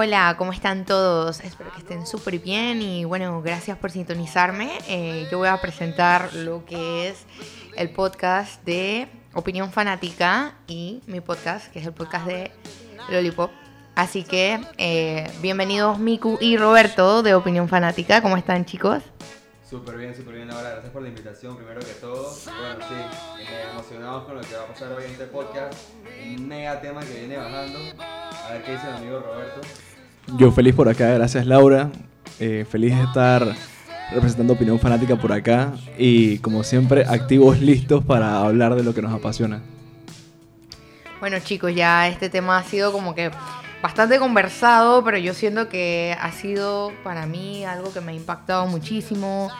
Hola, ¿cómo están todos? Espero que estén súper bien y bueno, gracias por sintonizarme. Eh, yo voy a presentar lo que es el podcast de Opinión Fanática y mi podcast, que es el podcast de Lollipop. Así que eh, bienvenidos Miku y Roberto de Opinión Fanática. ¿Cómo están chicos? Súper bien, súper bien. Ahora, gracias por la invitación, primero que todo. Bueno, sí, eh, emocionados con lo que va a pasar hoy en este podcast. Un mega tema que viene bajando. A ver qué dice el amigo Roberto. Yo feliz por acá, gracias Laura. Eh, feliz de estar representando Opinión Fanática por acá. Y como siempre, activos, listos para hablar de lo que nos apasiona. Bueno chicos, ya este tema ha sido como que bastante conversado, pero yo siento que ha sido para mí algo que me ha impactado muchísimo.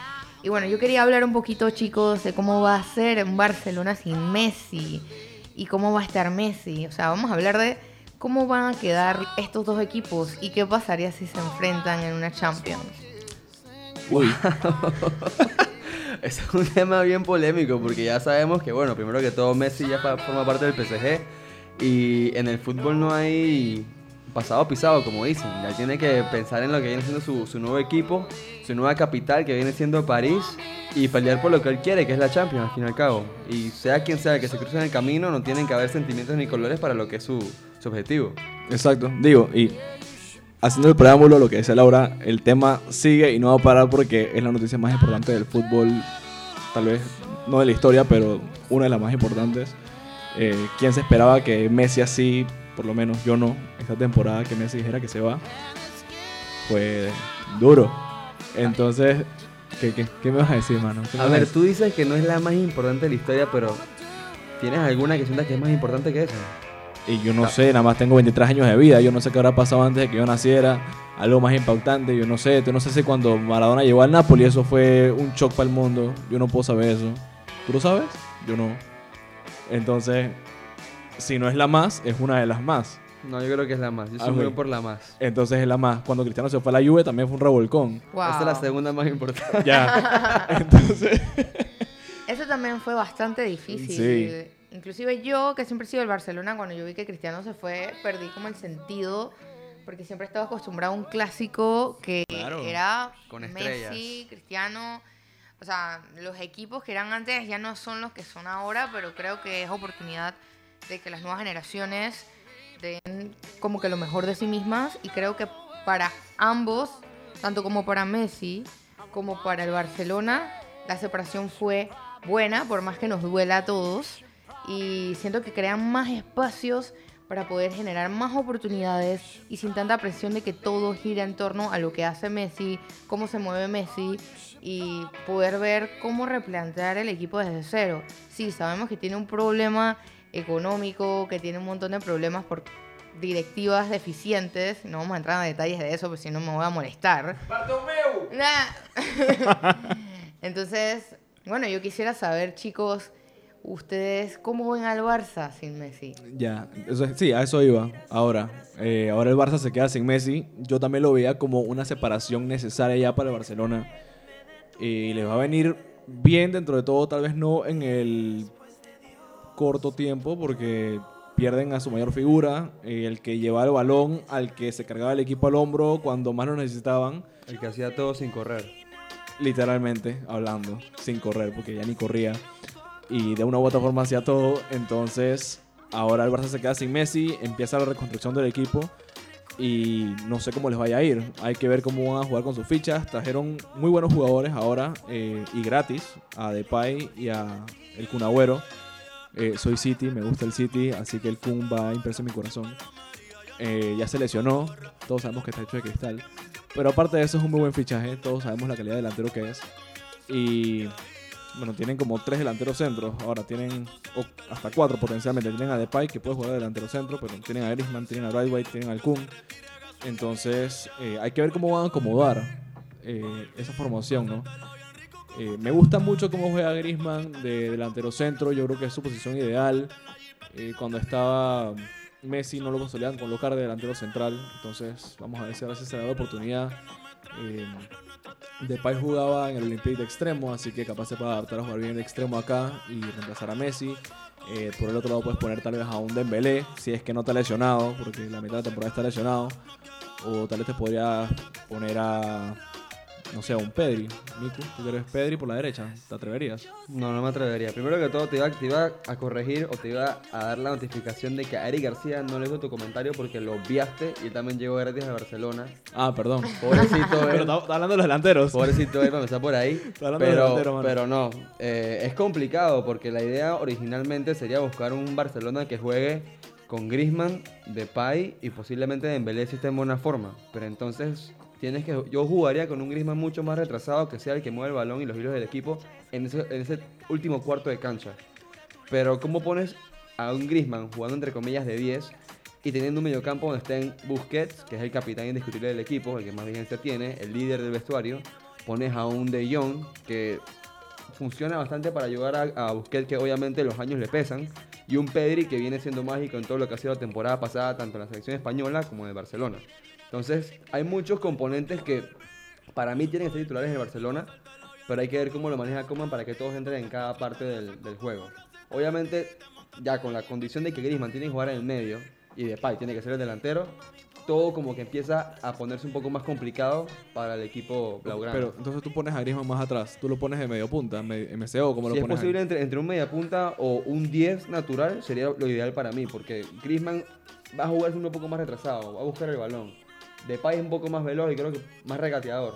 Y bueno, yo quería hablar un poquito, chicos, de cómo va a ser en Barcelona sin Messi y cómo va a estar Messi. O sea, vamos a hablar de cómo van a quedar estos dos equipos y qué pasaría si se enfrentan en una Champions. Uy. es un tema bien polémico porque ya sabemos que, bueno, primero que todo Messi ya forma parte del PSG y en el fútbol no hay pasado pisado, como dicen. Ya tiene que pensar en lo que viene siendo su, su, nuevo equipo, su nueva capital, que viene siendo París, y pelear por lo que él quiere, que es la Champions, al fin y al cabo. Y sea quien sea que se cruce en el camino, no tienen que haber sentimientos ni colores para lo que es su, su objetivo. Exacto, digo, y haciendo el preámbulo, lo que dice Laura, el tema sigue y no va a parar porque es la noticia más importante del fútbol, tal vez no de la historia, pero una de las más importantes. Eh, ¿Quién se esperaba que Messi así por lo menos yo no, esta temporada que Messi dijera que se va, fue duro. Entonces, ¿qué, qué, qué me vas a decir, mano? A ver, tú dices que no es la más importante de la historia, pero ¿tienes alguna que sientas que es más importante que esa? Y yo no sé, nada más tengo 23 años de vida, yo no sé qué habrá pasado antes de que yo naciera, algo más impactante, yo no sé, yo no sé si cuando Maradona llegó al Napoli eso fue un shock para el mundo, yo no puedo saber eso. ¿Tú lo sabes? Yo no. Entonces, si no es la más, es una de las más. No, yo creo que es la más. Yo soy muy por la más. Entonces es la más. Cuando Cristiano se fue a la Juve también fue un revolcón. Wow. Esta es la segunda más importante. Ya. Entonces. Eso también fue bastante difícil. Sí. Inclusive yo, que siempre he sido del Barcelona, cuando yo vi que Cristiano se fue, perdí como el sentido. Porque siempre estaba acostumbrado a un clásico que Claro. era Con Messi. Cristiano. O sea, los equipos que eran antes ya no son los que son ahora, pero creo que es oportunidad de que las nuevas generaciones den como que lo mejor de sí mismas y creo que para ambos, tanto como para Messi como para el Barcelona, la separación fue buena, por más que nos duela a todos y siento que crean más espacios para poder generar más oportunidades y sin tanta presión de que todo gira en torno a lo que hace Messi, cómo se mueve Messi y poder ver cómo replantear el equipo desde cero. Sí, sabemos que tiene un problema económico, que tiene un montón de problemas por directivas deficientes. No vamos a entrar en detalles de eso, porque si no me voy a molestar. Nah. Entonces, bueno, yo quisiera saber, chicos, ustedes cómo ven al Barça sin Messi. Ya, eso sí, a eso iba. Ahora, eh, ahora el Barça se queda sin Messi. Yo también lo veía como una separación necesaria ya para el Barcelona. Y les va a venir bien dentro de todo, tal vez no en el corto tiempo, porque pierden a su mayor figura, eh, el que llevaba el balón, al que se cargaba el equipo al hombro cuando más lo necesitaban, El que hacía todo sin correr. literalmente hablando, sin correr, porque ya ni corría. Y de una u otra forma hacía todo. Entonces, ahora el Barça se queda sin Messi, empieza la reconstrucción del equipo. Y no sé cómo les vaya a ir. Hay que ver cómo van a jugar con sus fichas. Trajeron muy buenos jugadores ahora eh, y gratis a Depay y a el Kun Agüero. Eh, soy City, me gusta el City, así que el Kun va impreso en mi corazón. Eh, ya se lesionó, todos sabemos que está hecho de cristal. Pero aparte de eso es un muy buen fichaje, todos sabemos la calidad de delantero que es. Y bueno, tienen como tres delanteros centros. Ahora tienen hasta cuatro potencialmente. Tienen a Depay que puede jugar de delantero centro, pero tienen a Griezmann, tienen a Brightway, tienen al Kun. Entonces eh, hay que ver cómo van a acomodar esa formación, ¿no? Eh, me gusta mucho cómo juega Griezmann de delantero centro. Yo creo que es su posición ideal. Eh, cuando estaba Messi no lo solían colocar de delantero central. Entonces vamos a ver si a veces se da la oportunidad. Eh, Depay jugaba en el Olympique de extremo, así que capaz se puede adaptar a jugar bien de extremo acá y reemplazar a Messi. Eh, por el otro lado puedes poner tal vez a un Dembélé, si es que no está lesionado, porque la mitad de la temporada está lesionado. O tal vez te podría poner a, no sé, un Pedri. Miku, tú que eres Pedri por la derecha, ¿te atreverías? No, no me atrevería. Primero que todo, te iba, te iba a corregir o te iba a dar la notificación de que a Eric García no le dio tu comentario porque lo obviaste y él también llegó gratis a Barcelona. Ah, perdón. Pobrecito Pero él. está, está hablando de los delanteros. Pobrecito él, para empezar por ahí. hablando de Pero, delantero, mano. pero no, eh, es complicado porque la idea originalmente sería buscar un Barcelona que juegue con Griezmann, Depay y posiblemente Dembélé si está en buena forma. Pero entonces tienes que yo jugaría con un Griezmann mucho más retrasado que sea el que mueve el balón y los hilos del equipo en ese, último cuarto de cancha. Pero ¿cómo pones a un Griezmann jugando entre comillas de 10 y teniendo un mediocampo donde estén Busquets, que es el capitán indiscutible del equipo, el que más vigencia tiene, el líder del vestuario, pones a un De Jong que funciona bastante para ayudar a, a Busquets, que obviamente los años le pesan, y un Pedri que viene siendo mágico en todo lo que ha sido la temporada pasada, tanto en la selección española como en el Barcelona. Entonces, hay muchos componentes que para mí tienen que ser titulares en Barcelona, pero hay que ver cómo lo maneja Koeman para que todos entren en cada parte del, del juego. Obviamente, ya con la condición de que Griezmann tiene que jugar en el medio y Depay tiene que ser el delantero, todo como que empieza a ponerse un poco más complicado para el equipo blaugrana. Pero entonces tú pones a Griezmann más atrás. Tú lo pones de medio punta, MCO, como si lo es pones ahí? posible entre, entre un mediapunta o un 10 natural sería lo ideal para mí, porque Griezmann va a jugarse un poco más retrasado, va a buscar el balón. Depay es un poco más veloz y creo que más regateador.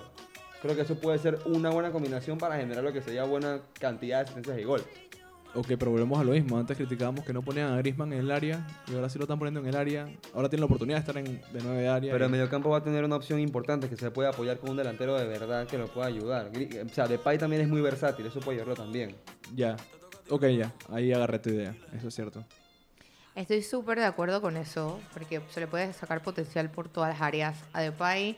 Creo que eso puede ser una buena combinación para generar lo que sería buena cantidad de asistencias y gol. Ok, pero volvemos a lo mismo. Antes criticábamos que no ponían a Griezmann en el área y ahora sí lo están poniendo en el área. Ahora tiene la oportunidad de estar en, de nueve de área. Pero el mediocampo va a tener una opción importante que se puede apoyar con un delantero de verdad que lo pueda ayudar. Gri- O sea, Depay también es muy versátil, eso puede ayudarlo también. Ya. Ok, ya. Ahí agarré tu idea. Eso es cierto. Estoy súper de acuerdo con eso, porque se le puede sacar potencial por todas las áreas a Depay.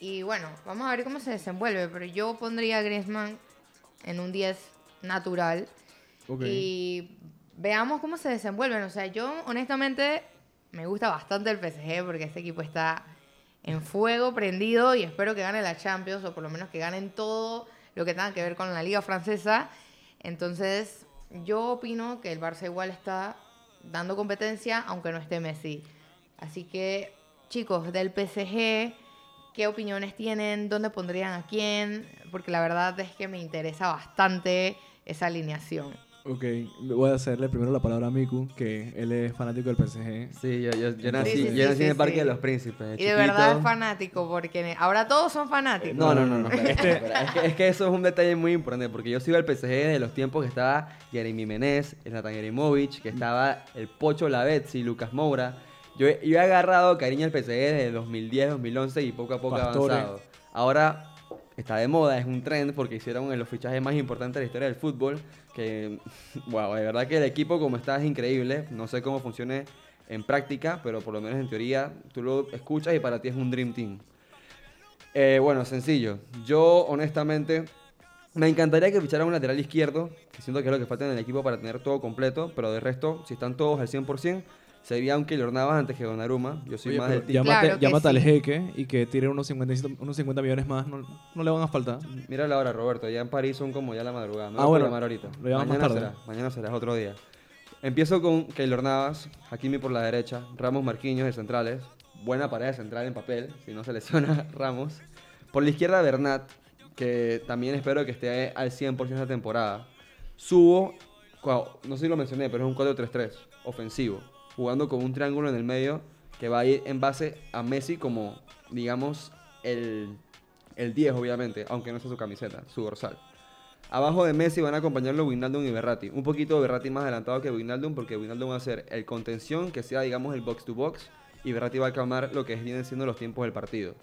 Y bueno, vamos a ver cómo se desenvuelve, pero yo pondría a Griezmann en un 10 natural y veamos cómo se desenvuelven. O sea, yo honestamente me gusta bastante el PSG porque este equipo está en fuego, prendido y espero que gane la Champions o por lo menos que ganen todo lo que tenga que ver con la liga francesa. Entonces, yo opino que el Barça igual está dando competencia aunque no esté Messi. Así que, chicos, del PSG, ¿qué opiniones tienen? ¿Dónde pondrían a quién? Porque la verdad es que me interesa bastante esa alineación. Ok, voy a hacerle primero la palabra a Miku, que él es fanático del PSG. Sí, yo, yo, yo nací, sí, yo nací sí, en el Parque sí. de los Príncipes. Y de verdad es fanático, porque ahora todos son fanáticos. No, no, no, no. espera, Este- espera. Es, que, es que eso es un detalle muy importante porque yo sigo al PSG desde los tiempos que estaba Jeremy Menez, Zlatan Ibrahimovic, que estaba el Pocho Lavezzi, Lucas Moura. Yo, he- yo he agarrado cariño al PSG desde el 2010, 2011 y poco a poco Pastore. avanzado. Ahora está de moda, es un trend porque hicieron los fichajes más importantes de la historia del fútbol. Que, wow, de verdad que el equipo como está es increíble. No sé cómo funcione en práctica, pero por lo menos en teoría tú lo escuchas y para ti es un Dream Team. Eh, bueno, sencillo. Yo, honestamente, me encantaría que ficharan un lateral izquierdo, que siento que es lo que falta en el equipo para tener todo completo, pero de resto, si están todos al 100%, sería un Keylor Navas antes que Donnarumma. Yo soy Oye, más del team. llámate, Claro que llámate al sí. jeque y que tire unos 50, unos 50 millones más. No, no le van a faltar. Mira la hora, Roberto. Ya en París son como ya la madrugada. No Ah, lo bueno, llamar ahorita. lo llamas más mañana tarde. será. Mañana será, es otro día. Empiezo con Keylor Navas, Hakimi por la derecha, Ramos Marquinhos de centrales. Buena pared central en papel, si no se lesiona Ramos. Por la izquierda, Bernat, que también espero que esté al 100% esta temporada. Subo, no sé si lo mencioné, pero es un 4-3-3, ofensivo, jugando con un triángulo en el medio que va a ir en base a Messi como, digamos, el, el 10, obviamente, aunque no sea su camiseta, su dorsal. Abajo de Messi van a acompañarlo Wijnaldum y Berratti. Un poquito Berratti más adelantado que Wijnaldum porque Wijnaldum va a ser el contención que sea, digamos, el box to box y Berratti va a calmar lo que vienen siendo los tiempos del partido.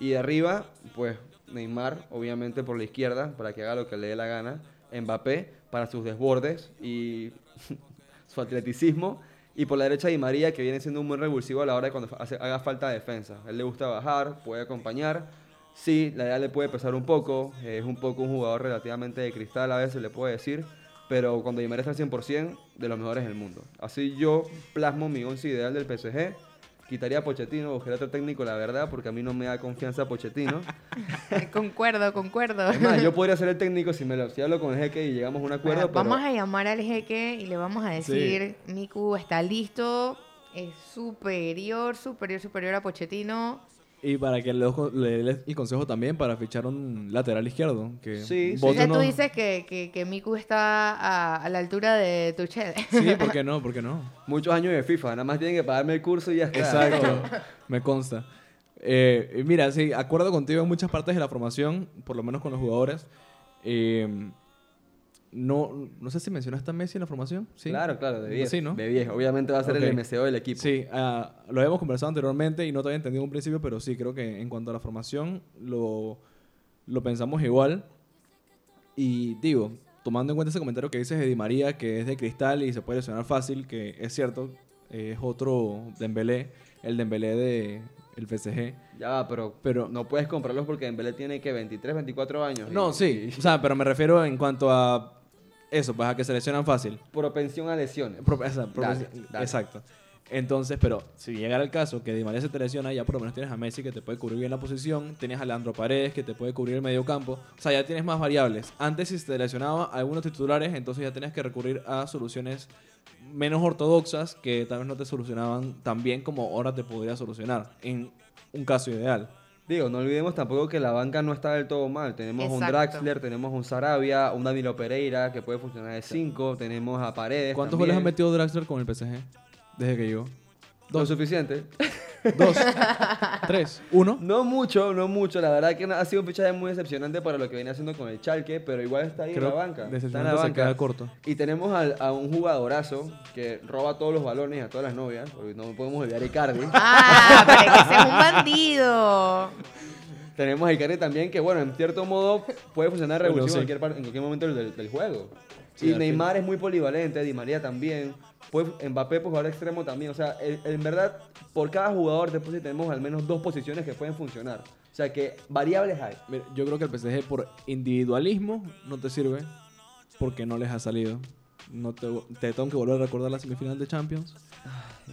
Y de arriba, pues Neymar, obviamente por la izquierda, para que haga lo que le dé la gana. Mbappé para sus desbordes y su atleticismo. Y por la derecha Di María, que viene siendo un buen revulsivo a la hora de cuando haga falta de defensa. Él le gusta bajar, puede acompañar. Sí, la edad le puede pesar un poco. Es un poco un jugador relativamente de cristal a veces, le puedo decir. Pero cuando Di María está al 100%, de los mejores del mundo. Así yo plasmo mi once ideal del PSG. Quitaría a Pochettino, buscaría otro técnico, la verdad, porque a mí no me da confianza Pochettino. concuerdo, concuerdo. Es más, yo podría ser el técnico si, me lo, si hablo con el jeque y llegamos a un acuerdo, Bueno, pero... Vamos a llamar al jeque y le vamos a decir, Miku está listo, es superior, superior, superior a Pochettino. Y para que le, doy- le dé el consejo también para fichar un lateral izquierdo. Que Sí, sí. O tú dices que, que, que Miku está a, a la altura de Tuchel. Sí, ¿por qué no? ¿Por qué no? Muchos años de FIFA, nada más tienen que pagarme el curso y ya está. Exacto, me consta. Eh, y mira, sí, acuerdo contigo en muchas partes de la formación, por lo menos con los jugadores. Eh, no, no sé si mencionaste a Messi en la formación. ¿Sí? Claro, claro, de 10. Sí, ¿no? De 10. Obviamente va a ser el MCO del equipo. Sí, ah, lo habíamos conversado anteriormente y no te había entendido en un principio, pero sí, creo que en cuanto a la formación lo, lo pensamos igual. Y digo, tomando en cuenta ese comentario que dices de Di María, que es de cristal y se puede lesionar fácil, que es cierto, es otro Dembélé, el Dembélé de el PSG. Ya pero, Pero- no puedes comprarlos porque Dembélé tiene que 23, 24 años. No, y- sí, o sea, pero me refiero en cuanto a eso, pues a que se lesionan fácil. propensión a lesiones. Pro- esa- pro- Dale, dale. Exacto. Entonces, pero si llegara el caso que Di María se te lesiona, ya por lo menos tienes a Messi que te puede cubrir bien la posición, tienes a Leandro Paredes que te puede cubrir el medio campo, o sea, ya tienes más variables. Antes si se te lesionaba algunos titulares, entonces ya tenías que recurrir a soluciones menos ortodoxas que tal vez no te solucionaban tan bien como ahora te podría solucionar en un caso ideal. Digo, no olvidemos tampoco que la banca no está del todo mal. Tenemos un. Draxler, tenemos un Sarabia, un Danilo Pereira que puede funcionar de 5, tenemos a Paredes. ¿Cuántos también. goles ha metido Draxler con el PSG desde que llegó? Lo suficiente. Dos, tres, uno. No mucho, no mucho. La verdad que ha sido un fichaje muy decepcionante para lo que viene haciendo con el Chalque, pero igual está ahí en la banca. Está en la se banca. queda corto. Y tenemos al- a un jugadorazo que roba todos los balones a todas las novias, porque no podemos olvidar a Icardi. Ah, pero es que ese es un bandido. Tenemos a Icardi también, que bueno, en cierto modo puede funcionar Bueno, revulsivo sí. en, cualquier, en cualquier momento del, del juego. Sí, y Neymar es muy polivalente, Di María también. Pues Mbappé, pues jugador extremo también. O sea, el- en verdad, por cada jugador después sí tenemos al menos dos posiciones que pueden funcionar. O sea, que variables hay. Mira, yo creo que el PSG por individualismo no te sirve porque no les ha salido. No te, te tengo que volver a recordar la semifinal de Champions.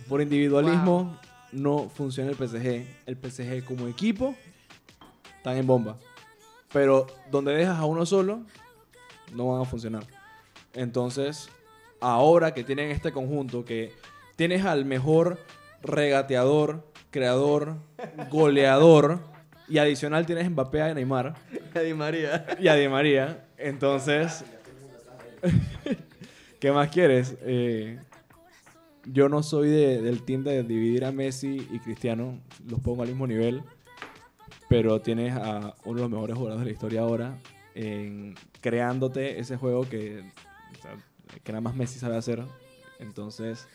Por individualismo no funciona el PSG. El PSG como equipo están en bomba. Pero donde dejas a uno solo, no van a funcionar. Entonces, ahora que tienen este conjunto, que tienes al mejor regateador, creador, goleador, y adicional tienes Mbappé a Neymar Di María. y a Di María, entonces, ¿qué más quieres? Eh, yo no soy de- del team de dividir a Messi y Cristiano, los pongo al mismo nivel, pero tienes a uno de los mejores jugadores de la historia ahora, en, creándote ese juego que, nada más Messi sabe hacer. Entonces,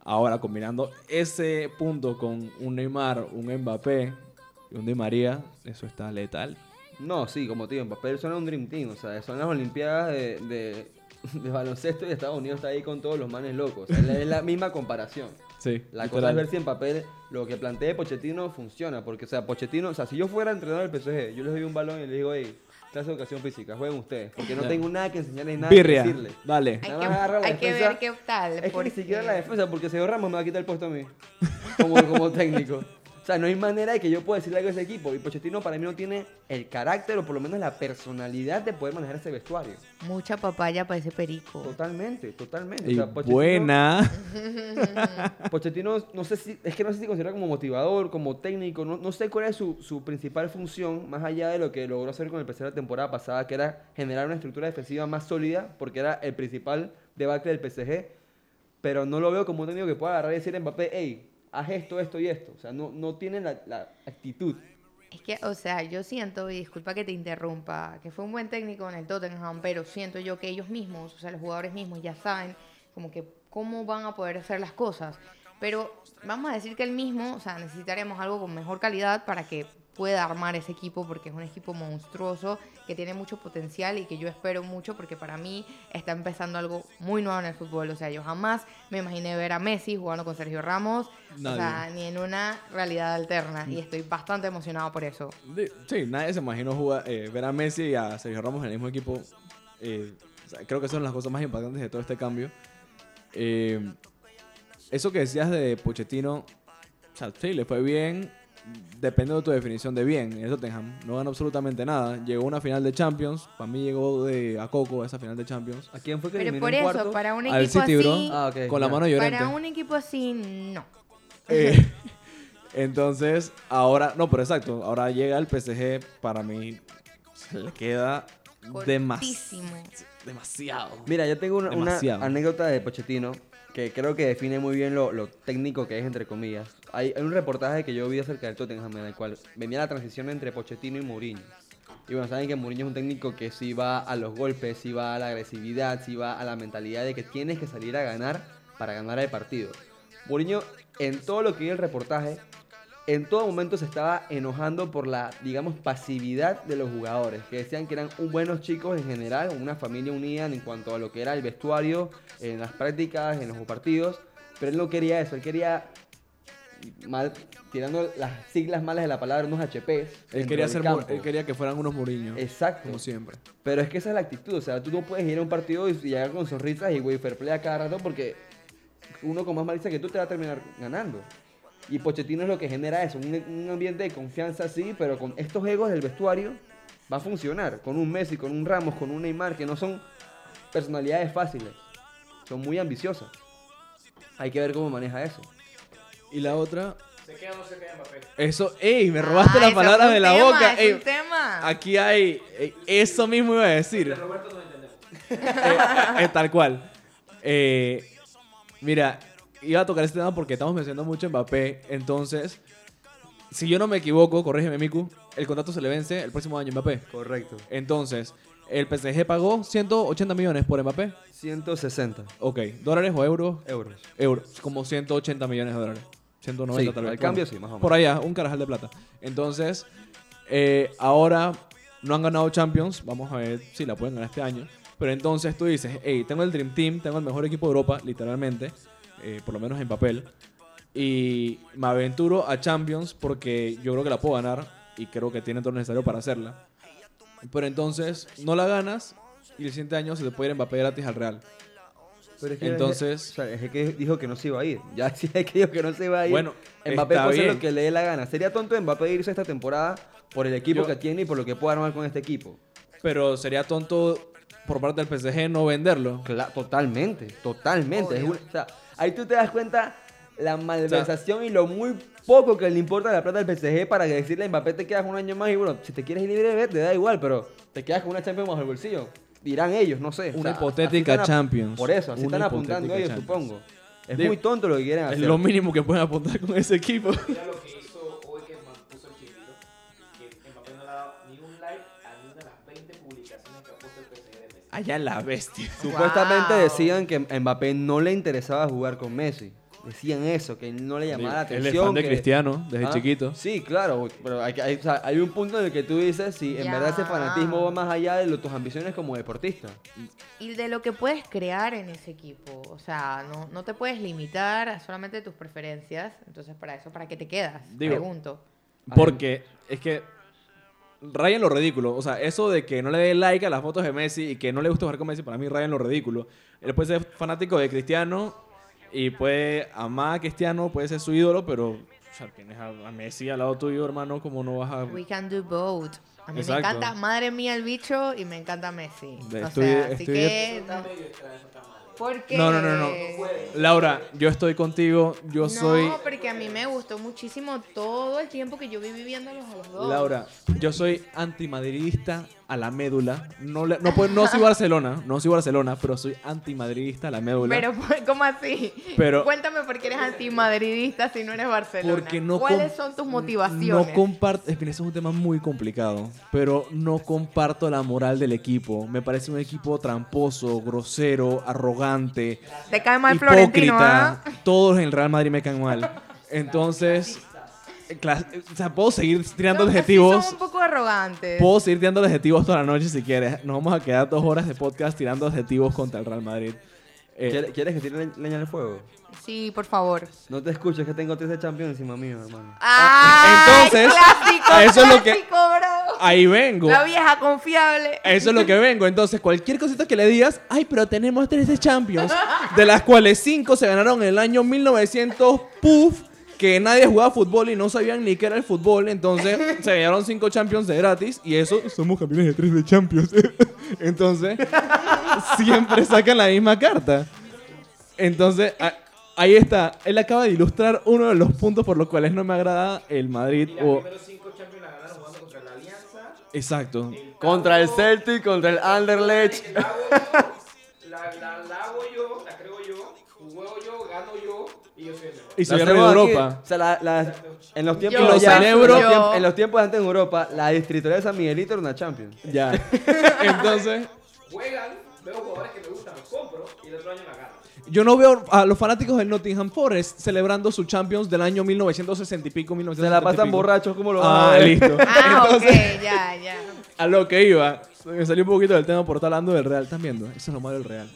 ahora combinando ese punto con un Neymar, un Mbappé y un Di María, eso está letal. No, sí, como te Mbappé suena un Dream Team. O sea, son las Olimpiadas de, de, de baloncesto y Estados Unidos está ahí con todos los manes locos. Es la misma comparación. Sí, La literal. cosa es ver si en papel lo que plantea Pochettino funciona. Porque, o sea, Pochettino, o sea, si yo fuera entrenador del PSG, yo les doy un balón y les digo, hey, clase de educación física, jueguen ustedes. Porque no tengo nada que enseñarles, nada Birria, que decirles. dale. Hay Nada que, más agarra la hay que ver qué tal. Es que ni porque- siquiera la defensa, porque Sergio Ramos me va a quitar el puesto a mí. Como, como técnico. O sea, no hay manera de que yo pueda decirle algo a ese equipo. Y Pochettino para mí no tiene el carácter o por lo menos la personalidad de poder manejar ese vestuario. Mucha papaya para ese perico. Totalmente, totalmente. Y O sea, Pochettino- buena. Pochettino, no sé si, es que no sé si considera como motivador, como técnico, no, no sé cuál es su, su principal función, más allá de lo que logró hacer con el PSG la temporada pasada, que era generar una estructura defensiva más sólida, porque era el principal debacle del PSG, pero no lo veo como un técnico que pueda agarrar y decir a Mbappé, hey, haz esto, esto y esto. O sea, no, no tiene la, la actitud. Es que, o sea, yo siento, y disculpa que te interrumpa, que fue un buen técnico en el Tottenham, pero siento yo que ellos mismos, o sea, los jugadores mismos ya saben como que cómo van a poder hacer las cosas. Pero vamos a decir que él mismo, o sea, necesitaremos algo con mejor calidad para que pueda armar ese equipo, porque es un equipo monstruoso, que tiene mucho potencial y que yo espero mucho, porque para mí está empezando algo muy nuevo en el fútbol. O sea, yo jamás me imaginé ver a Messi jugando con Sergio Ramos, o Nadie. sea, ni en una realidad alterna, y estoy bastante emocionado por eso. Sí, nadie se imaginó jugar, eh, ver a Messi y a Sergio Ramos en el mismo equipo. Eh, o sea, creo que son las cosas más impactantes de todo este cambio. Eh, eso que decías de Pochettino, o sea, sí, le fue bien. Depende de tu definición de bien. En el Tottenham no ganó absolutamente nada. Llegó a una final de Champions. Para mí llegó de a Coco a esa final de Champions. ¿A quién fue que Pero por eso, para un Al equipo City, bro. así, Ah, con la mano llorante. para un equipo así, no. Eh, Entonces, ahora, no, pero exacto, ahora llega el PSG, para mí se le queda demasiado. Demasiado. Mira, yo tengo una, anécdota de Pochettino que creo que define muy bien lo, lo técnico que es, entre comillas. Hay, hay un reportaje que yo vi acerca del Tottenham en el cual venía la transición entre Pochettino y Mourinho. Y bueno, saben que Mourinho es un técnico que sí va a los golpes, sí va a la agresividad, sí va a la mentalidad de que tienes que salir a ganar para ganar el partido. Mourinho, en todo lo que vi el reportaje, en todo momento se estaba enojando por la, digamos, pasividad de los jugadores, que decían que eran buenos chicos en general, una familia unida en cuanto a lo que era el vestuario, en las prácticas, en los partidos, pero él no quería eso, él quería, mal, tirando las siglas malas de la palabra, unos HP. Él quería, ser, él quería que fueran unos Mourinho. Exacto. Como siempre. Pero es que esa es la actitud, o sea, tú no puedes ir a un partido y y llegar con sonrisas y güey, fair play a cada rato porque uno con más malicia que tú te va a terminar ganando. Y Pochettino es lo que genera eso, un, un ambiente de confianza así, pero con estos egos del vestuario va a funcionar. Con un Messi, con un Ramos, con un Neymar, que no son personalidades fáciles, son muy ambiciosas. Hay que ver cómo maneja eso. Y la otra, ¿Se queda o no se queda Mbappé? eso, ey, me robaste Ah, palabras fue de la tema, boca. es ey. un tema. Aquí hay, ey, eso mismo iba a decir. Roberto nos entendemos. Eh, eh, tal cual. Eh, mira, iba a tocar este tema porque estamos mencionando mucho Mbappé. Entonces, si yo no me equivoco, corrígeme, Miku, el contrato se le vence el próximo año a Mbappé. Correcto. Entonces, el PSG pagó 180 millones por Mbappé. 160 Ok, ¿dólares o euros? euros. Euros, como 180 millones de dólares. 190 Sí, tal vez. al cambio Bueno, sí, más o menos. Por allá, un carajal de plata. Entonces, eh, ahora no han ganado Champions. Vamos a ver si la pueden ganar este año. Pero entonces tú dices, hey, tengo el Dream Team, tengo el mejor equipo de Europa, literalmente, eh, por lo menos en papel. Y me aventuro a Champions porque yo creo que la puedo ganar y creo que tiene todo lo necesario para hacerla. Pero entonces no la ganas y el siguiente año se te puede ir Mbappé gratis al Real. Pero es que Entonces- o sea, es que dijo que no se iba a ir. Ya sí es que dijo que no se iba a ir. Bueno, Mbappé puede hacer lo que le dé la gana. Sería tonto Mbappé irse esta temporada por el equipo Yo- que tiene y por lo que pueda armar con este equipo. Pero sería tonto por parte del PSG no venderlo. Totalmente, totalmente. Es Obvio. un- o sea, ahí tú te das cuenta la malversación y lo muy poco que le importa la plata del PSG para que decirle a Mbappé te quedas un año más y bueno, si te quieres ir libre, te da igual, pero te quedas con una Champions bajo el bolsillo. Dirán ellos, no sé. o Una sea, hipotética Champions. Por eso, así Una están apuntando ellos, Champions. supongo. Es Digo, muy tonto lo que quieren Es hacer. lo mínimo que pueden apuntar con ese equipo. Mira lo que hizo hoy que ma- puso el chiquito. Que Mbappé no le ha dado ni un like a ninguna de las 20 publicaciones que ha puesto el PSG de Messi. Allá en la bestia. Supuestamente Wow. decían que a Mbappé no le interesaba jugar con Messi. Decían eso, que no le llamaba la Él atención. es fan de que- Cristiano desde Ah, chiquito. Sí, claro, pero hay, que- hay- o sea, hay un punto en el que tú dices si en Ya. verdad ese fanatismo va más allá de lo- tus ambiciones como deportista. Y de lo que puedes crear en ese equipo. O sea, no, no te puedes limitar a solamente tus preferencias. Entonces, para eso, ¿para qué te quedas? Digo, Pregunto. Porque es que rayan lo ridículo. O sea, eso de que no le dé like a las fotos de Messi y que no le gusta jugar con Messi, para mí rayan lo ridículo. Él puede ser fanático de Cristiano y puede amar a Cristiano, puede ser su ídolo, pero o sea, tienes a, a Messi al lado tuyo, hermano, como no vas a... We can do both. A mí Exacto. me encanta, madre mía, el bicho y me encanta Messi. De- o estoy- sea, así estoy- que. No. Porque... No, no, no, no. Laura, yo estoy contigo, yo No, soy... porque a mí me gustó muchísimo todo el tiempo que yo viví viéndolos a los dos. Laura, yo soy antimadridista a la médula. No, le- no, puedo- no soy Barcelona, no soy Barcelona, pero soy antimadridista a la médula. Pero, ¿cómo así? Pero- Cuéntame por qué eres antimadridista si no eres Barcelona. Porque no ¿Cuáles son tus motivaciones? No comparto, es es un tema muy complicado, pero no comparto la moral del equipo. Me parece un equipo tramposo, grosero, arrogante, Te cae mal Florentino, hipócrita. ¿ah? Todos en el Real Madrid me caen mal. Entonces, o sea, puedo seguir tirando adjetivos. son un poco arrogantes. Puedo seguir tirando adjetivos toda la noche si quieres. Nos vamos a quedar dos horas de podcast tirando adjetivos contra el Real Madrid. Eh, ¿Quieres, que tire le- leña al fuego? Sí, por favor. No te escucho, es que tengo tres de Champions encima mío, hermano. ¡Ay, entonces, clásico, eso es lo que-! Ahí vengo. La vieja confiable. Eso es lo que vengo. Entonces, cualquier cosita que le digas, ay, pero tenemos tres de Champions, de las cuales cinco se ganaron en el año 1900, puff, que nadie jugaba fútbol y no sabían ni qué era el fútbol. Entonces, se ganaron cinco Champions de gratis y eso, somos campeones de tres de Champions. Entonces, siempre sacan la misma carta. Entonces, Ahí está. Él acaba de ilustrar uno de los puntos por los cuales no me agrada el Madrid. O- primeros cinco Champions la ganaron jugando contra la Alianza. Exacto. el Contra el Celtic, contra el Anderlecht. La hago yo, la, la, la hago yo, la creo yo, juego yo, gano yo y yo soy el mejor. Y soy el rey de hacemos aquí, Europa. O sea, la- la- en los tiempos Yo, de allá- celebro. en los yo. tiempos- en los tiempos de antes en Europa, la distrital de San Miguelito era una Champions. Ya. Entonces, Juegan, veo jugadores que me gustan, los compro y el otro año la gano. Yo no veo a los fanáticos del Nottingham Forest celebrando su Champions del año 1960 y pico, Se 1970 la y pasan pico. borrachos como lo van a Ah, ver? listo. Ah, Entonces, ok, ya, ya. a lo que iba, me salió un poquito del tema por estar hablando del Real. ¿Están viendo? Eso es lo malo del Real.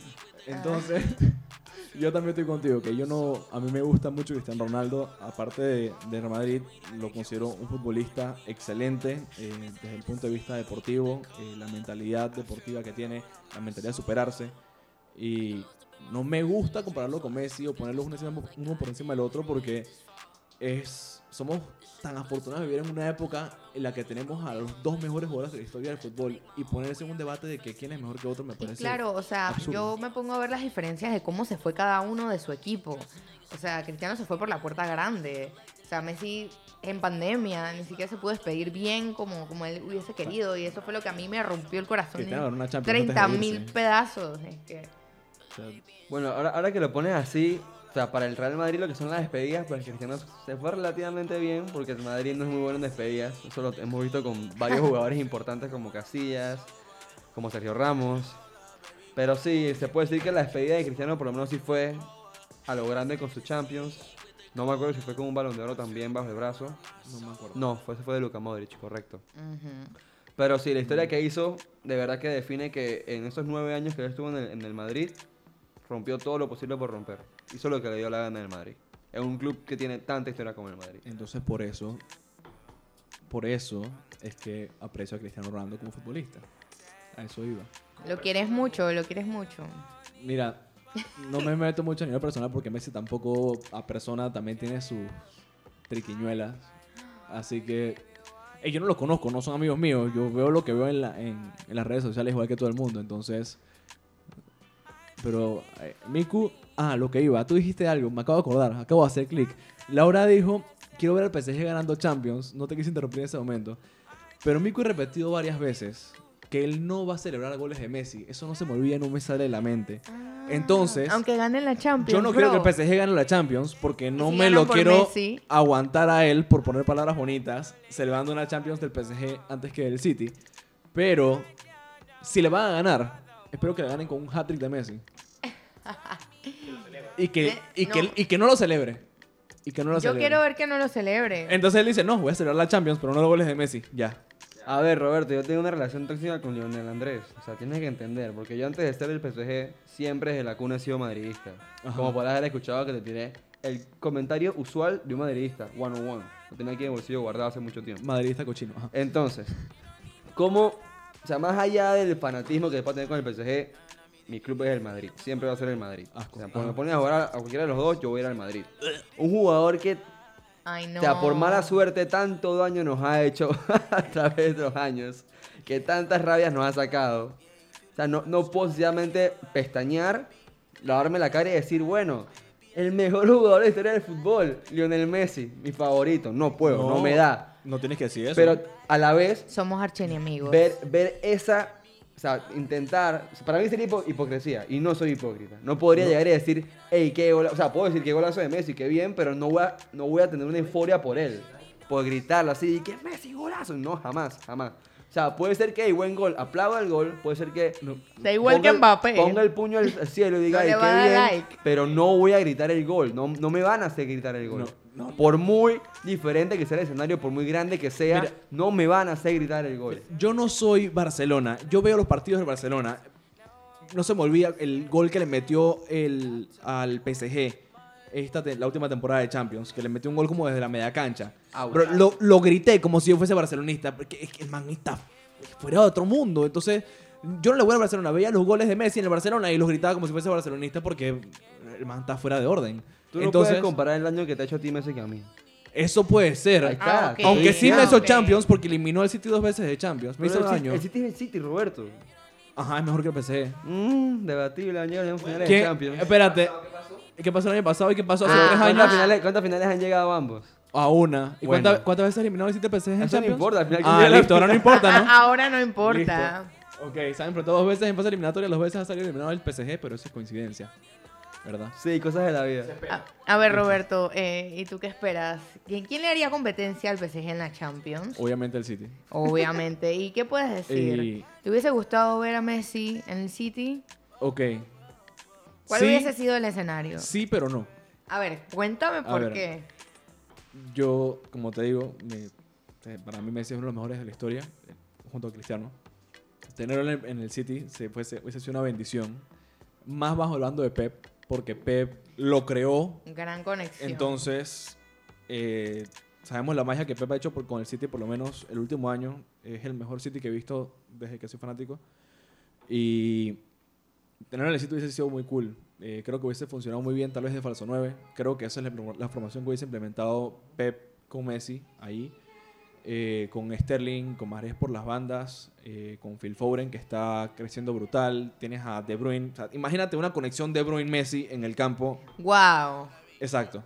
Entonces, yo también estoy contigo, que yo no, a mí me gusta mucho Cristiano Ronaldo, aparte de, de Real Madrid, lo considero un futbolista excelente eh, desde el punto de vista deportivo, eh, la mentalidad deportiva que tiene, la mentalidad de superarse, y no me gusta compararlo con Messi o ponerlos uno, encima- uno por encima del otro porque es, somos tan afortunados de vivir en una época en la que tenemos a los dos mejores jugadores de la historia del fútbol y ponerse en un debate de que quién es mejor que otro me Y parece claro, o sea, absurdo. yo me pongo a ver las diferencias de cómo se fue cada uno de su equipo. O sea, Cristiano se fue por la puerta grande. O sea, Messi en pandemia ni siquiera se pudo despedir bien como, como él hubiese querido. Y eso fue lo que a mí me rompió el corazón. Cristiano una Champions antes de 30 mil pedazos. Es que, sea, Bueno, ahora, ahora que lo pones así, o sea, para el Real Madrid lo que son las despedidas, pues Cristiano se fue relativamente bien, porque el Madrid no es muy bueno en despedidas. Eso lo hemos visto con varios jugadores importantes como Casillas, como Sergio Ramos. Pero sí, se puede decir que la despedida de Cristiano por lo menos sí fue a lo grande con su Champions. No me acuerdo si fue con un balón de oro también bajo el brazo. no me acuerdo. No, fue, ese fue de Luka Modric, correcto. Pero sí, la historia que hizo, de verdad que define que en esos nueve años que él estuvo en el, en el Madrid, rompió todo lo posible por romper. Hizo lo que le dio la gana del Madrid. Es un club que tiene tanta historia como el Madrid. Entonces por eso, por eso es que aprecio a Cristiano Ronaldo como futbolista. A eso iba. Lo quieres mucho, lo quieres mucho. Mira, no me meto mucho a nivel personal porque Messi tampoco a persona también tiene sus triquiñuelas. Así que eh, yo no los conozco, no son amigos míos. Yo veo lo que veo en, la- en- en las redes sociales igual que todo el mundo. Entonces, pero eh, Miku, ah, lo que iba, tú dijiste algo, me acabo de acordar, acabo de hacer clic. Laura dijo, quiero ver al PSG ganando Champions. No te quise interrumpir en ese momento. Pero Miku ha repetido varias veces que él no va a celebrar goles de Messi. Eso no se me olvida, no me sale de la mente. Entonces, Aunque ganen la Champions. yo no quiero bro. que el PSG gane la Champions porque no si me lo quiero Messi. aguantar a él por poner palabras bonitas, celebrando una Champions del PSG antes que del City. Pero si le van a ganar, espero que le ganen con un hat-trick de Messi. Y que, Eh, y, que, no. y que no lo celebre. Y que no lo Yo celebre. quiero ver que no lo celebre. Entonces él dice, no, voy a celebrar la Champions, pero no los goles de Messi. Ya. A ver, Roberto, yo tengo una relación tóxica con Lionel Andrés. O sea, tienes que entender, porque yo antes de ser del PSG, siempre desde la cuna he sido madridista. Ajá. Como podrás haber escuchado que te tiré el comentario usual de un madridista, one on one. Lo tenía aquí en el bolsillo guardado hace mucho tiempo. Madridista cochino. Ajá. Entonces, ¿cómo, o sea, más allá del fanatismo que después tener con el PSG, mi club es el Madrid. Siempre va a ser el Madrid. Asco. O sea, cuando me ponen a jugar a, a cualquiera de los dos, yo voy a ir al Madrid. Un jugador que, Ay, no. o sea, por mala suerte, tanto daño nos ha hecho a través de los años, que tantas rabias nos ha sacado. O sea, no, no puedo sencillamente pestañear, lavarme la cara y decir, bueno, el mejor jugador de la historia del fútbol, Lionel Messi, mi favorito. No puedo, no, me da. No tienes que decir eso. Pero a la vez, Somos archienemigos. ver, ver esa, sea, intentar, para mí sería hipo- hipocresía y no soy hipócrita. No podría llegar y decir, hey, qué golazo, o sea, puedo decir qué golazo de Messi, qué bien, pero no voy a, no voy a tener una euforia por él, por gritarlo así, que Messi, golazo. No, jamás, jamás. O sea, puede ser que, hey, buen gol, aplauda el gol, puede ser que... Da igual ponga que el- Mbappé. Ponga el puño al cielo y diga, No "Ay, qué bien", like. pero no voy a gritar el gol, no, no me van a hacer gritar el gol. No, no. Por muy diferente que sea el escenario, por muy grande que sea, Mira. no me van a hacer gritar el gol. Yo no soy Barcelona. Yo veo los partidos del Barcelona. No se me olvida el gol que le metió el, al PSG. Esta te- la última temporada de Champions, que le metió un gol como desde la media cancha. Ah, Bro, lo, lo grité como si yo fuese barcelonista, porque es que el man está fuera de otro mundo. Entonces, yo no le voy al Barcelona. Veía los goles de Messi en el Barcelona y los gritaba como si fuese barcelonista porque el man está fuera de orden. Tú no Entonces, puedes comparar el daño que te ha hecho a ti Messi que a mí. eso puede ser. Ahí está. Ah. Aunque sí Ah, me hizo. Champions porque eliminó al City dos veces de Champions. Me Pero hizo el, daño. el City es el City, Roberto. Ajá, es mejor que el PSG. Mmm, debatible, han llegado a finales ¿Qué? de Champions. Espérate. ¿Qué pasó el año pasado y qué pasó hace Ah, tres ¿Cuántas años? finales, ¿Cuántas finales han llegado ambos? A una. ¿Y Bueno. cuántas, cuántas veces eliminó el PSG en Eso no Champions? importa, al final, ¿quién Ah, listo, ahora no importa, ¿no? Ahora no importa. Ok, se han enfrentado dos veces en fase eliminatoria, dos veces ha salido eliminado el PSG, pero eso es coincidencia. ¿Verdad? Sí, cosas de la vida. A, a ver, Roberto, eh, ¿y tú qué esperas? ¿Quién, quién le haría competencia al PSG en la Champions? Obviamente el City. Obviamente. ¿Y qué puedes decir? Y- ¿Te hubiese gustado ver a Messi en el City? Ok. ¿Cuál Sí, hubiese sido el escenario? Sí, pero no. A ver, cuéntame por ver. qué. Yo, como te digo, me- eh, para mí Messi es uno de los mejores de la historia, eh, junto a Cristiano. Tenerlo en el, en el City se fuese, hubiese sido una bendición. Más bajo hablando de Pep, porque Pep lo creó. Gran conexión. Entonces, eh, sabemos la magia que Pep ha hecho por- con el City, por lo menos el último año. Es el mejor City que he visto desde que soy fanático. Y tenerlo en el City hubiese sido muy cool. Eh, creo que hubiese funcionado muy bien, tal vez de falso 9. Creo que esa es la, la formación que hubiese implementado Pep con Messi ahí. Eh, con Sterling, con Mahrez por las bandas, eh, con Phil Foden que está creciendo brutal. Tienes a De Bruyne. O sea, imagínate una conexión De Bruyne-Messi en el campo. Wow. Exacto.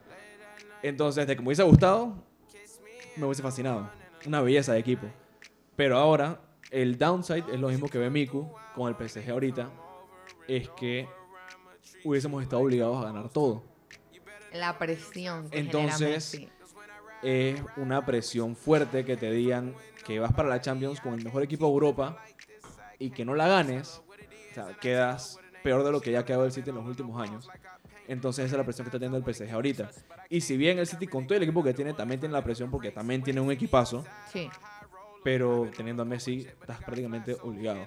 Entonces, de que me hubiese gustado, me hubiese fascinado. Una belleza de equipo. Pero ahora, el downside es lo mismo que ve Miku con el PSG ahorita. Es que hubiésemos estado obligados a ganar todo. La presión que Entonces, genera Messi. Es una presión fuerte que te digan que vas para la Champions con el mejor equipo de Europa y que no la ganes. O sea, quedas peor de lo que ya ha quedado el City en los últimos años. Entonces esa es la presión que está teniendo el PSG ahorita. Y si bien el City con todo el equipo que tiene también tiene la presión porque también tiene un equipazo, Sí. Pero teniendo a Messi estás prácticamente obligado.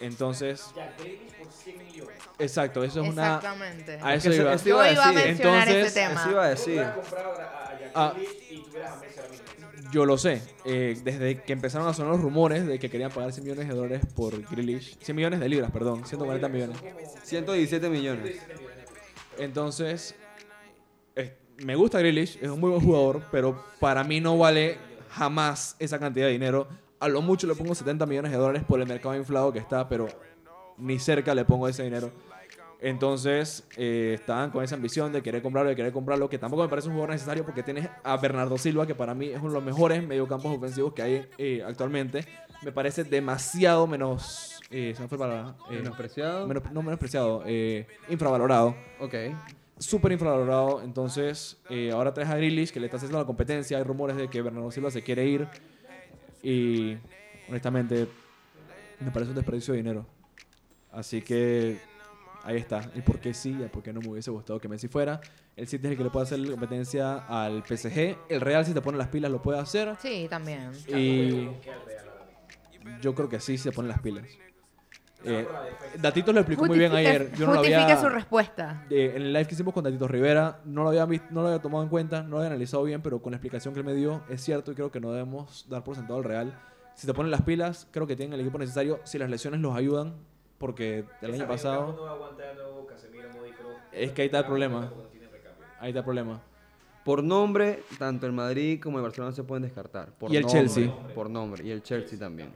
Entonces, Jack Grealish por 100 millones. exacto, eso es una... Exactamente. A eso iba. eso Yo iba a iba a decir. mencionar Entonces, ese tema. Eso iba a decir. Ah. Yo lo sé. Eh, desde que empezaron a sonar los rumores de que querían pagar 100 millones de dólares por Grealish. 100 millones de libras, perdón. 140 millones. 117 millones. Entonces, eh, me gusta Grealish, es un muy buen jugador, pero para mí no vale jamás esa cantidad de dinero. A lo mucho le pongo 70 millones de dólares por el mercado inflado que está, pero ni cerca le pongo ese dinero. Entonces, eh, estaban con esa ambición de querer comprarlo, de querer comprarlo, que tampoco me parece un jugador necesario porque tienes a Bernardo Silva, que para mí es uno de los mejores mediocampos ofensivos que hay eh, actualmente. Me parece demasiado menos... Eh, se me fue para... eh, Menospreciado. menos- no menospreciado, eh, infravalorado Ok. Súper infravalorado. Entonces, eh, ahora traes a Grealish, que le está haciendo la competencia. Hay rumores de que Bernardo Silva se quiere ir. Y, honestamente, me parece un desperdicio de dinero. Así que, ahí está. El por qué sí y el por qué no me hubiese gustado que Messi fuera. El City es el que le puede hacer la competencia al PSG. El Real, si te pone las pilas, lo puede hacer. Sí, también. Y yo creo que sí se pone las pilas. Eh, Datitos lo explicó muy bien ayer. Yo no lo justifica había... su respuesta. Eh, en el live que hicimos con Tatito Rivera, no lo, había vis- no lo había tomado en cuenta, no lo había analizado bien, pero con la explicación que él me dio, es cierto y creo que no debemos dar por sentado el real. Si te ponen las pilas, creo que tienen el equipo necesario. Si las lesiones los ayudan, porque el año pasado, No Casemiro. Es que ahí está el problema. ahí está el problema. Por nombre, tanto el Madrid como el Barcelona se pueden descartar. Por Y el nombre, Chelsea. Por nombre. Y el Chelsea también.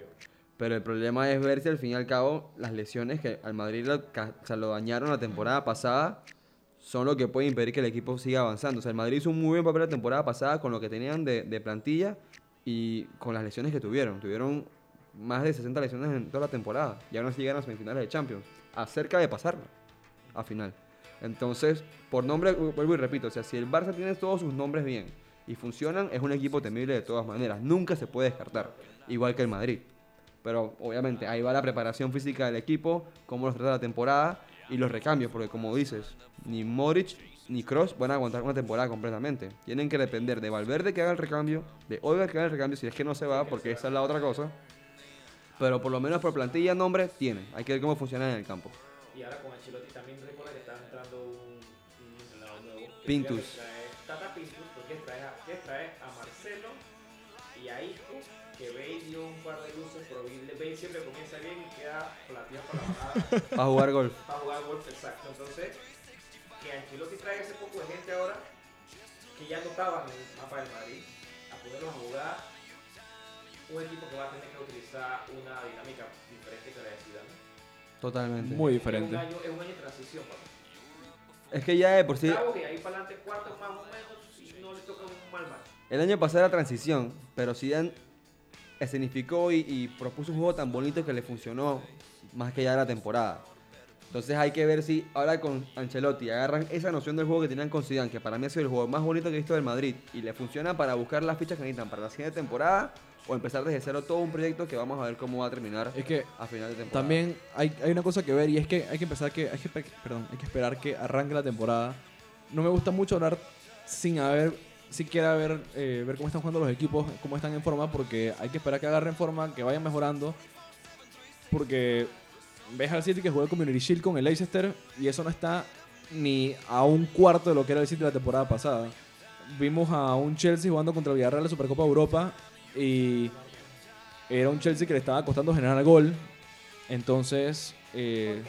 Pero el problema es ver si al fin y al cabo las lesiones que al Madrid lo, o sea, lo dañaron la temporada pasada son lo que puede impedir que el equipo siga avanzando. O sea, el Madrid hizo un muy buen papel la temporada pasada con lo que tenían de, de plantilla y con las lesiones que tuvieron. Tuvieron más de 60 lesiones en toda la temporada y aún así llegaron a las semifinales de Champions. Acerca de pasarla a final. Entonces, por nombre, vuelvo y repito, o sea, si el Barça tiene todos sus nombres bien y funcionan, es un equipo temible de todas maneras. Nunca se puede descartar, igual que el Madrid. Pero obviamente ahí va la preparación física del equipo, cómo los trata la temporada y los recambios, porque como dices, ni Modric ni Cross van a aguantar una temporada completamente. Tienen que depender de Valverde que haga el recambio, de Odegaard que haga el recambio, si es que no se va, porque esa es la otra cosa. Pero por lo menos por plantilla, nombre, tiene. Hay que ver cómo funciona en el campo. Y ahora con Ancelotti también recuerda que está entrando un, un nuevo. que Pintus. trae- Tata Pintus, porque trae trae que Bale dio un par de luces, pero Bale siempre comienza bien y queda plateado para la bajada A jugar golf. para jugar golf, exacto. Entonces, que Ancelotti traiga ese poco de gente ahora, que ya no estaban en el mapa del Madrid, a ponerlos a jugar un equipo que va a tener que utilizar una dinámica diferente que la de Zidane. Totalmente. Muy Es diferente. un año, es un año de transición, papá. Es que ya de por sí, Octavo, que ahí para adelante, cuarto más o menos, si no le toca un mal match. el año pasado era transición, pero Zidane escenificó y, y propuso un juego tan bonito que le funcionó más que ya la temporada. Entonces hay que ver si ahora con Ancelotti agarran esa noción del juego que tenían con Zidane, que para mí ha sido el juego más bonito que he visto del Madrid, y le funciona para buscar las fichas que necesitan para la siguiente temporada, o empezar desde cero todo un proyecto que vamos a ver cómo va a terminar Es que a final de temporada. También hay, hay una cosa que ver y es que hay que empezar que hay que, pe- perdón, hay que esperar que arranque la temporada. No me gusta mucho hablar sin haber siquiera ver eh, ver cómo están jugando los equipos, cómo están en forma porque hay que esperar que agarren forma, que vayan mejorando porque ves al City que jugó el Community Shield con el Leicester y eso no está ni a un cuarto de lo que era el City la temporada pasada. Vimos a un Chelsea jugando contra el Villarreal en la Supercopa de Europa y era un Chelsea que le estaba costando generar gol. Entonces, eh,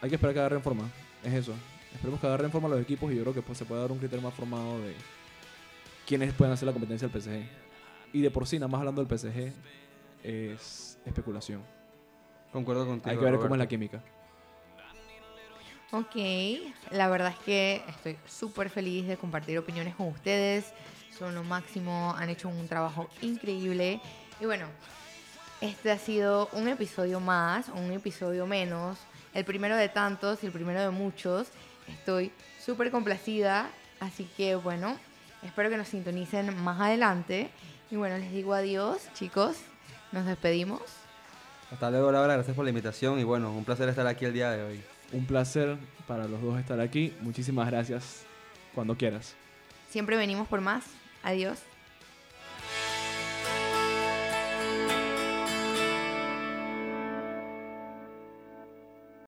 hay que esperar que agarren forma. Es eso. Esperemos que agarren forma los equipos y yo creo que pues, se puede dar un criterio más formado de quiénes pueden hacer la competencia del PSG. Y de por sí, nada más hablando del PSG, es especulación. Concuerdo contigo. Hay que ver cómo es la química. Ok, la verdad es que estoy súper feliz de compartir opiniones con ustedes. Son lo máximo, han hecho un trabajo increíble. Y bueno, este ha sido un episodio más, un episodio menos. El primero de tantos y el primero de muchos. Estoy súper complacida. Así que bueno, espero que nos sintonicen más adelante. Y bueno, les digo adiós, chicos. Nos despedimos. Hasta luego, Laura. Gracias por la invitación y bueno, un placer estar aquí el día de hoy. Un placer para los dos estar aquí. Muchísimas gracias. Cuando quieras. Siempre venimos por más. Adiós.